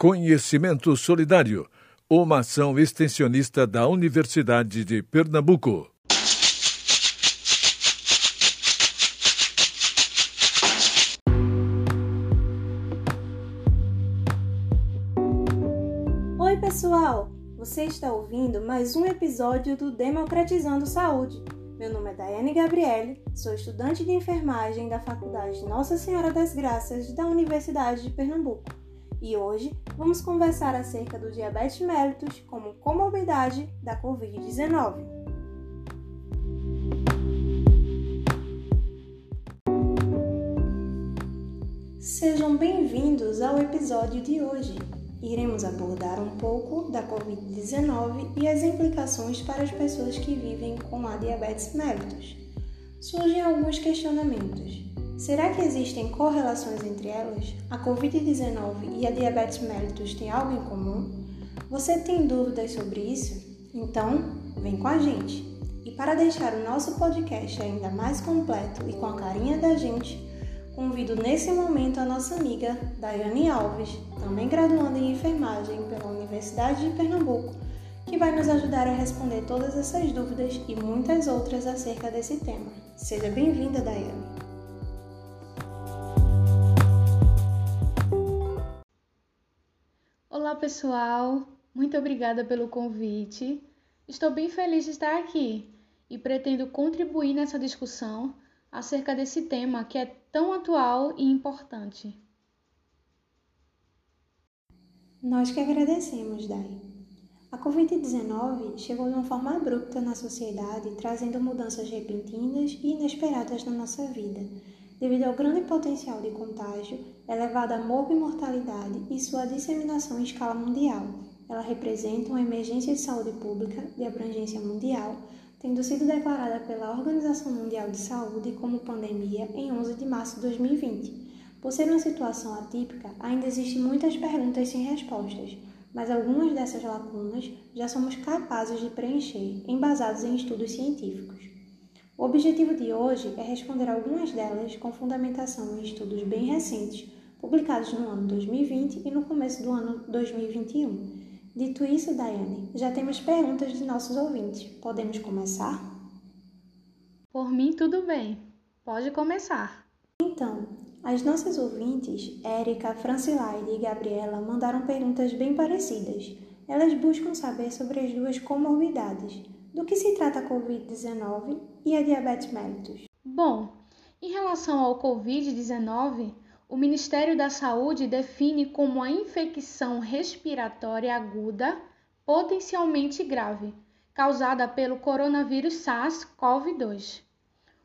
Conhecimento Solidário, uma ação extensionista da Universidade de Pernambuco. Oi, pessoal! Você está ouvindo mais um episódio do Democratizando Saúde. Meu nome é Daiane Gabriele, sou estudante de enfermagem da Faculdade Nossa Senhora das Graças da Universidade de Pernambuco e hoje vamos conversar acerca do diabetes mellitus como comorbidade da Covid-19. Sejam bem-vindos ao episódio de hoje. Iremos abordar um pouco da Covid-19 e as implicações para as pessoas que vivem com a diabetes mellitus. Surgem alguns questionamentos. Será que existem correlações entre elas? A Covid-19 e a diabetes mellitus têm algo em comum? Você tem dúvidas sobre isso? Então, vem com a gente! E para deixar o nosso podcast ainda mais completo e com a carinha da gente, convido nesse momento a nossa amiga Daiane Alves, também graduanda em enfermagem pela Universidade de Pernambuco, que vai nos ajudar a responder todas essas dúvidas e muitas outras acerca desse tema. Seja bem-vinda, Daiane! Pessoal! Muito obrigada pelo convite. Estou bem feliz de estar aqui e pretendo contribuir nessa discussão acerca desse tema que é tão atual e importante. Nós que agradecemos, Dai. A Covid-19 chegou de uma forma abrupta na sociedade, trazendo mudanças repentinas e inesperadas na nossa vida devido ao grande potencial de contágio, elevada morbimortalidade e sua disseminação em escala mundial. Ela representa uma emergência de saúde pública de abrangência mundial, tendo sido declarada pela Organização Mundial de Saúde como pandemia em 11 de março de 2020. Por ser uma situação atípica, ainda existem muitas perguntas sem respostas, mas algumas dessas lacunas já somos capazes de preencher, embasados em estudos científicos. O objetivo de hoje é responder algumas delas com fundamentação em estudos bem recentes, publicados no ano 2020 e no começo do ano 2021. Dito isso, Daiane, já temos perguntas de nossos ouvintes. Podemos começar? Por mim, tudo bem. Pode começar. Então, as nossas ouvintes, Érica, Francilaide e Gabriela, mandaram perguntas bem parecidas. Elas buscam saber sobre as duas comorbidades. Do que se trata a Covid-19 e a diabetes mellitus? Bom, em relação ao Covid-19, o Ministério da Saúde define como a infecção respiratória aguda potencialmente grave, causada pelo coronavírus SARS-CoV-2.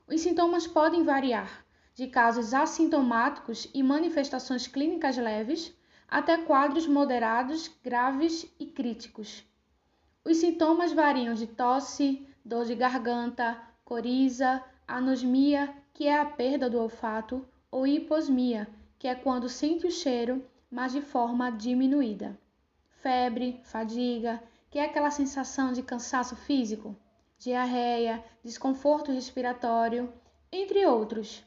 Os sintomas podem variar, de casos assintomáticos e manifestações clínicas leves até quadros moderados, graves e críticos. Os sintomas variam de tosse, dor de garganta, coriza, anosmia, que é a perda do olfato, ou hiposmia, que é quando sente o cheiro, mas de forma diminuída. Febre, fadiga, que é aquela sensação de cansaço físico, diarreia, desconforto respiratório, entre outros.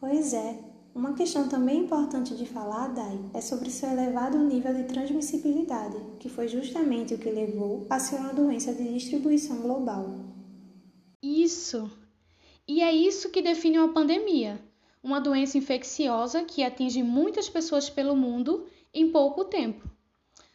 Pois é, uma questão também importante de falar, Dai, é sobre seu elevado nível de transmissibilidade, que foi justamente o que levou a ser uma doença de distribuição global. Isso! E é isso que define uma pandemia, uma doença infecciosa que atinge muitas pessoas pelo mundo em pouco tempo.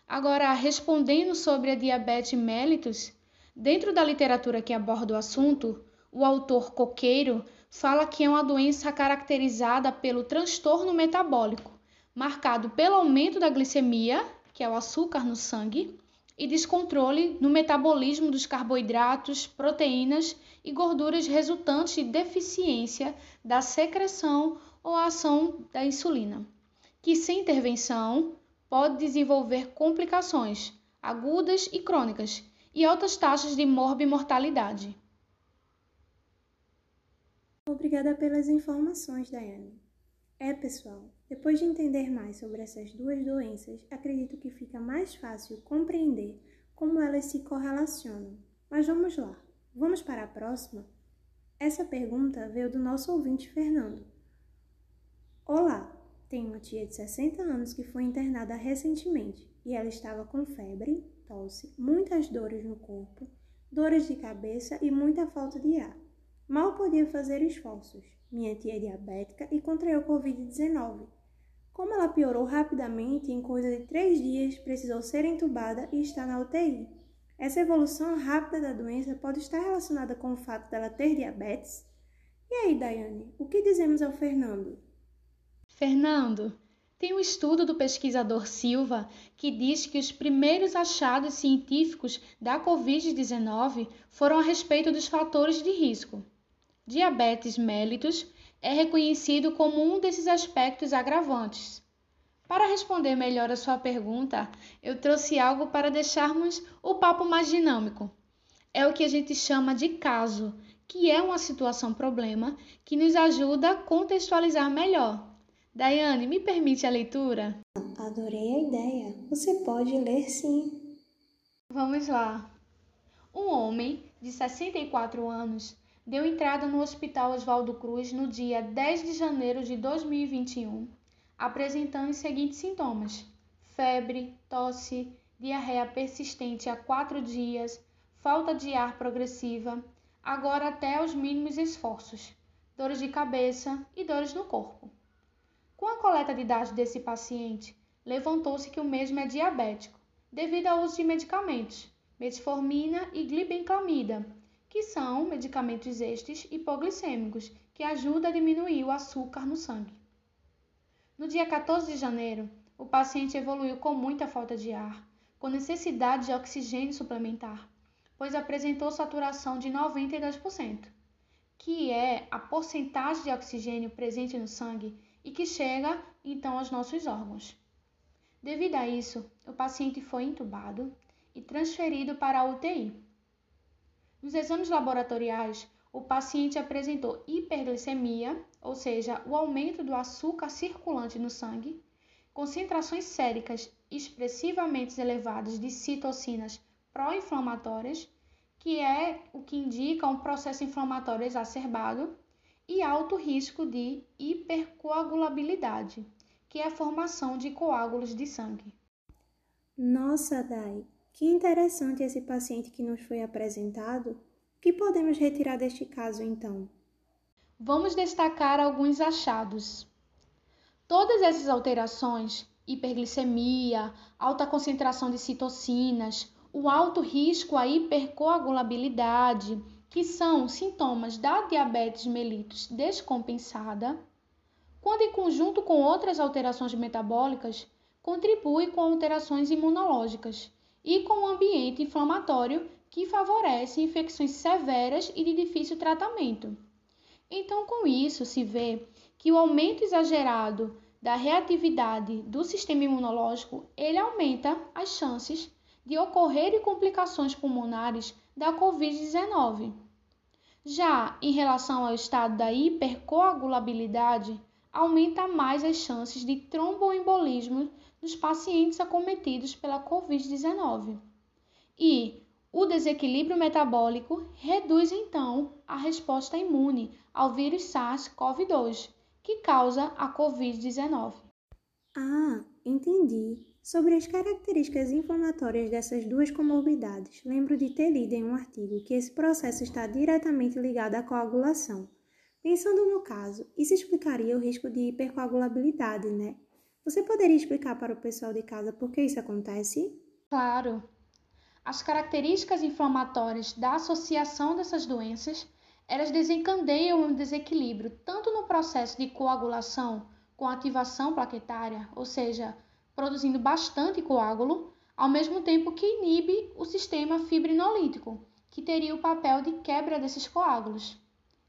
Agora, respondendo sobre a diabetes mellitus, dentro da literatura que aborda o assunto, o autor Coqueiro fala que é uma doença caracterizada pelo transtorno metabólico, marcado pelo aumento da glicemia, que é o açúcar no sangue, e descontrole no metabolismo dos carboidratos, proteínas e gorduras resultantes de deficiência da secreção ou ação da insulina, que sem intervenção pode desenvolver complicações agudas e crônicas e altas taxas de morbimortalidade. Obrigada pelas informações, Daiane. É, pessoal, depois de entender mais sobre essas duas doenças, acredito que fica mais fácil compreender como elas se correlacionam. Mas vamos lá, vamos para a próxima? Essa pergunta veio do nosso ouvinte Fernando. Olá, Tenho uma tia de 60 anos que foi internada recentemente e ela estava com febre, tosse, muitas dores no corpo, dores de cabeça e muita falta de ar. Mal podia fazer esforços. Minha tia é diabética e contraiu Covid-19. Como ela piorou rapidamente, em coisa de três dias precisou ser entubada e está na UTI. Essa evolução rápida da doença pode estar relacionada com o fato dela ter diabetes? E aí, Daiane, o que dizemos ao Fernando? Fernando, tem um estudo do pesquisador Silva que diz que os primeiros achados científicos da Covid-19 foram a respeito dos fatores de risco. Diabetes mellitus é reconhecido como um desses aspectos agravantes. Para responder melhor a sua pergunta, eu trouxe algo para deixarmos o papo mais dinâmico. É o que a gente chama de caso, que é uma situação problema que nos ajuda a contextualizar melhor Daiane, me permite a leitura? Adorei a ideia. Você pode ler sim. Vamos lá. Um homem de 64 anos deu entrada no Hospital Oswaldo Cruz no dia 10 de janeiro de 2021, apresentando os seguintes sintomas: febre, tosse, diarreia persistente há quatro dias, falta de ar progressiva, agora até os mínimos esforços, dores de cabeça e dores no corpo. Com a coleta de dados desse paciente, levantou-se que o mesmo é diabético, devido ao uso de medicamentos, metformina e glibenclamida, que são medicamentos estes hipoglicêmicos que ajudam a diminuir o açúcar no sangue. No dia 14 de janeiro, o paciente evoluiu com muita falta de ar, com necessidade de oxigênio suplementar, pois apresentou saturação de 92%, que é a porcentagem de oxigênio presente no sangue e que chega então aos nossos órgãos. Devido a isso, o paciente foi entubado e transferido para a UTI. Nos exames laboratoriais, o paciente apresentou hiperglicemia, ou seja, o aumento do açúcar circulante no sangue, concentrações séricas expressivamente elevadas de citocinas pró-inflamatórias, que é o que indica um processo inflamatório exacerbado, e alto risco de hipercoagulabilidade, que é a formação de coágulos de sangue. Nossa, Dai, que interessante esse paciente que nos foi apresentado. O que podemos retirar deste caso então? Vamos destacar alguns achados. Todas essas alterações, hiperglicemia, alta concentração de citocinas, o alto risco à hipercoagulabilidade, que são sintomas da diabetes mellitus descompensada, quando em conjunto com outras alterações metabólicas, contribui com alterações imunológicas e com um ambiente inflamatório que favorece infecções severas e de difícil tratamento. Então, com isso, se vê que o aumento exagerado da reatividade do sistema imunológico, ele aumenta as chances de ocorrerem complicações pulmonares da COVID-19. Já em relação ao estado da hipercoagulabilidade, aumenta mais as chances de tromboembolismo nos pacientes acometidos pela COVID-19. E o desequilíbrio metabólico reduz então a resposta imune ao vírus SARS-CoV-2, que causa a COVID-19. Ah, entendi. Sobre as características inflamatórias dessas duas comorbidades, lembro de ter lido em um artigo que esse processo está diretamente ligado à coagulação. Pensando no caso, isso explicaria o risco de hipercoagulabilidade, né? Você poderia explicar para o pessoal de casa por que isso acontece? Claro. As características inflamatórias da associação dessas doenças, elas desencadeiam um desequilíbrio tanto no processo de coagulação com ativação plaquetária, ou seja, produzindo bastante coágulo, ao mesmo tempo que inibe o sistema fibrinolítico, que teria o papel de quebra desses coágulos.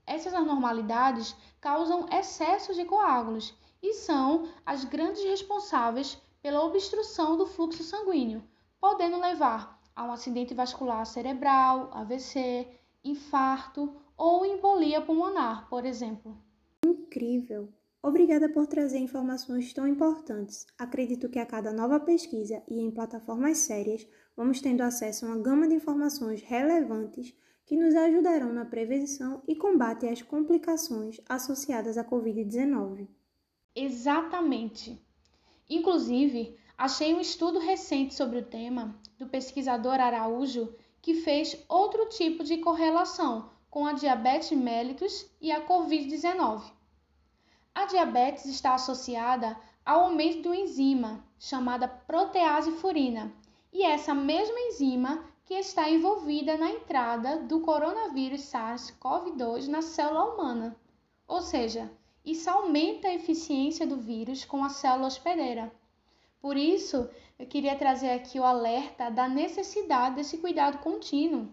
Essas anormalidades causam excessos de coágulos e são as grandes responsáveis pela obstrução do fluxo sanguíneo, podendo levar a um acidente vascular cerebral, AVC, infarto ou embolia pulmonar, por exemplo. Incrível! Obrigada por trazer informações tão importantes. Acredito que a cada nova pesquisa e em plataformas sérias, vamos tendo acesso a uma gama de informações relevantes que nos ajudarão na prevenção e combate às complicações associadas à Covid-19. Exatamente. Inclusive, achei um estudo recente sobre o tema do pesquisador Araújo que fez outro tipo de correlação com a diabetes mellitus e a COVID-19. A diabetes está associada ao aumento do enzima chamada protease furina, e essa mesma enzima que está envolvida na entrada do coronavírus SARS-CoV-2 na célula humana. Ou seja, isso aumenta a eficiência do vírus com a célula hospedeira. Por isso, eu queria trazer aqui o alerta da necessidade desse cuidado contínuo.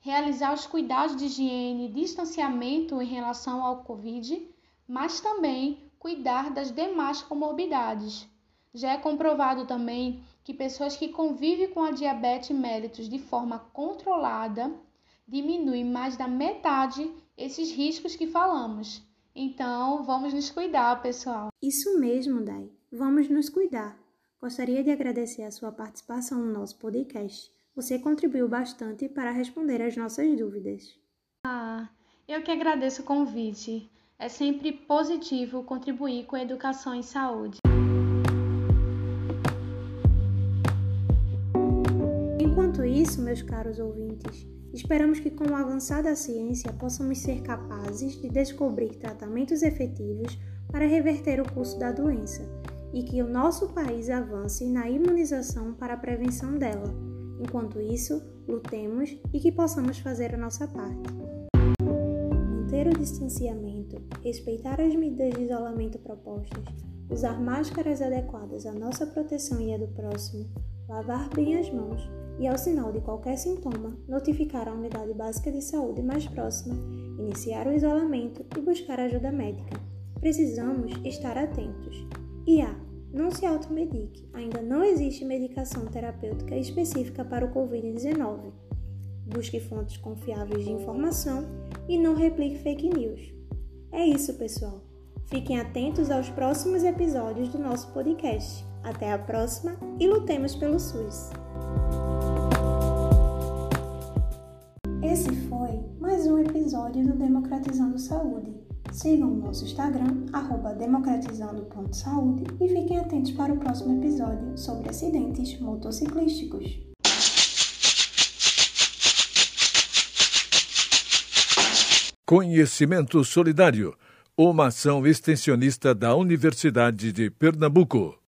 Realizar os cuidados de higiene e distanciamento em relação ao Covid, mas também cuidar das demais comorbidades. Já é comprovado também que pessoas que convivem com a diabetes mellitus de forma controlada diminuem mais da metade esses riscos que falamos. Então, vamos nos cuidar, pessoal. Isso mesmo, Dai. Vamos nos cuidar. Gostaria de agradecer a sua participação no nosso podcast. Você contribuiu bastante para responder às nossas dúvidas. Ah, eu que agradeço o convite. É sempre positivo contribuir com a educação em saúde. Enquanto isso, meus caros ouvintes, esperamos que com o avançar da ciência possamos ser capazes de descobrir tratamentos efetivos para reverter o curso da doença e que o nosso país avance na imunização para a prevenção dela. Enquanto isso, lutemos e que possamos fazer a nossa parte. Manter o distanciamento, respeitar as medidas de isolamento propostas, usar máscaras adequadas à nossa proteção e à do próximo, lavar bem as mãos e, ao sinal de qualquer sintoma, notificar a unidade básica de saúde mais próxima, iniciar o isolamento e buscar ajuda médica. Precisamos estar atentos. E A. Não se automedique. Ainda não existe medicação terapêutica específica para o Covid-19. Busque fontes confiáveis de informação e não replique fake news. É isso, pessoal. Fiquem atentos aos próximos episódios do nosso podcast. Até a próxima e lutemos pelo SUS! Esse foi mais um episódio do Democratizando Saúde. Sigam o nosso Instagram, democratizando.saúde e fiquem atentos para o próximo episódio sobre acidentes motociclísticos. Conhecimento Solidário, uma ação extensionista da Universidade de Pernambuco.